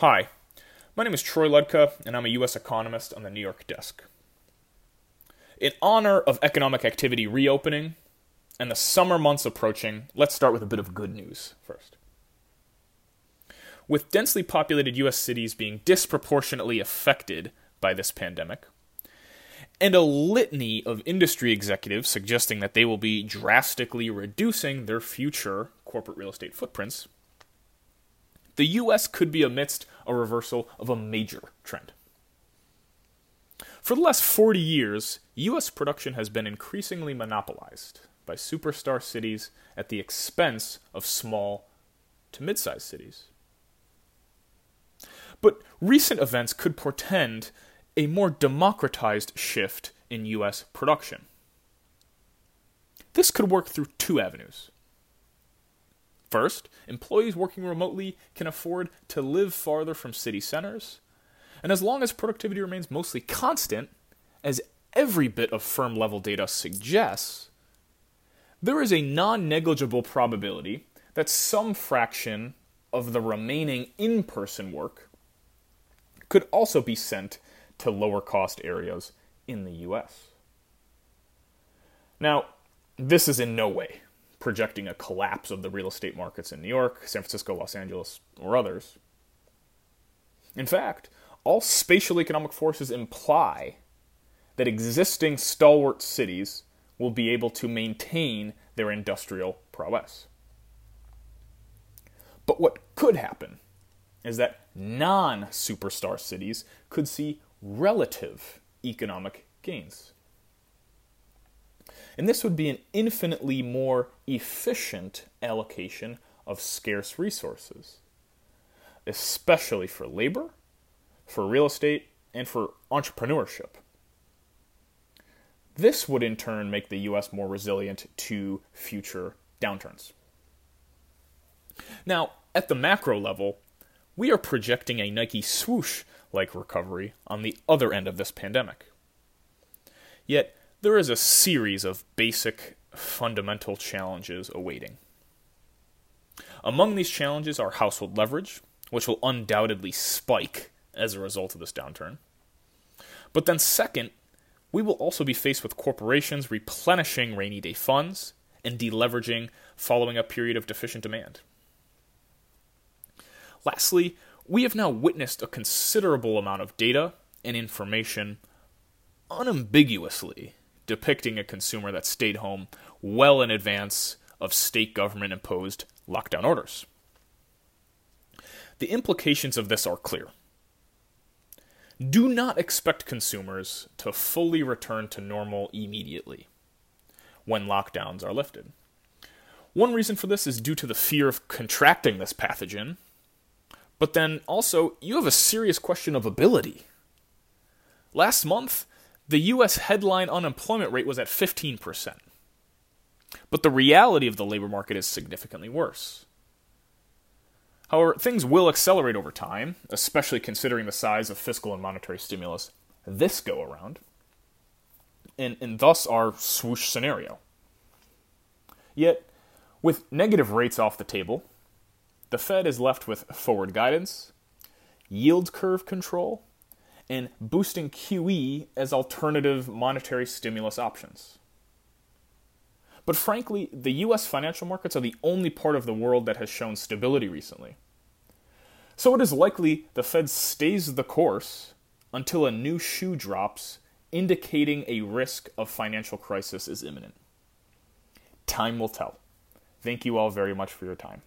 Hi, my name is Troy Ludtka, and I'm a U.S. economist on the New York desk. In honor of economic activity reopening and the summer months approaching, let's start with a bit of good news first. With densely populated U.S. cities being disproportionately affected by this pandemic, and a litany of industry executives suggesting that they will be drastically reducing their future corporate real estate footprints, the US could be amidst a reversal of a major trend. For the last 40 years, US production has been increasingly monopolized by superstar cities at the expense of small to mid sized cities. But recent events could portend a more democratized shift in US production. This could work through two avenues. First, employees working remotely can afford to live farther from city centers, and as long as productivity remains mostly constant, as every bit of firm level data suggests, there is a non negligible probability that some fraction of the remaining in person work could also be sent to lower cost areas in the US. Now, this is in no way projecting a collapse of the real estate markets in New York, San Francisco, Los Angeles, or others. In fact, all spatial economic forces imply that existing stalwart cities will be able to maintain their industrial prowess. But what could happen is that non superstar cities could see relative economic gains. And this would be an infinitely more efficient allocation of scarce resources, especially for labor, for real estate, and for entrepreneurship. This would in turn make the US more resilient to future downturns. Now, at the macro level, we are projecting a Nike swoosh like recovery on the other end of this pandemic. Yet, there is a series of basic fundamental challenges awaiting. Among these challenges are household leverage, which will undoubtedly spike as a result of this downturn. But then, second, we will also be faced with corporations replenishing rainy day funds and deleveraging following a period of deficient demand. Lastly, we have now witnessed a considerable amount of data and information unambiguously depicting a consumer that stayed home well in advance of state government imposed lockdown orders. The implications of this are clear. Do not expect consumers to fully return to normal immediately when lockdowns are lifted. One reason for this is due to the fear of contracting this pathogen but then also, you have a serious question of ability. Last month, the US headline unemployment rate was at 15%. But the reality of the labor market is significantly worse. However, things will accelerate over time, especially considering the size of fiscal and monetary stimulus this go around, and, and thus our swoosh scenario. Yet, with negative rates off the table, the Fed is left with forward guidance, yield curve control, and boosting QE as alternative monetary stimulus options. But frankly, the US financial markets are the only part of the world that has shown stability recently. So it is likely the Fed stays the course until a new shoe drops, indicating a risk of financial crisis is imminent. Time will tell. Thank you all very much for your time.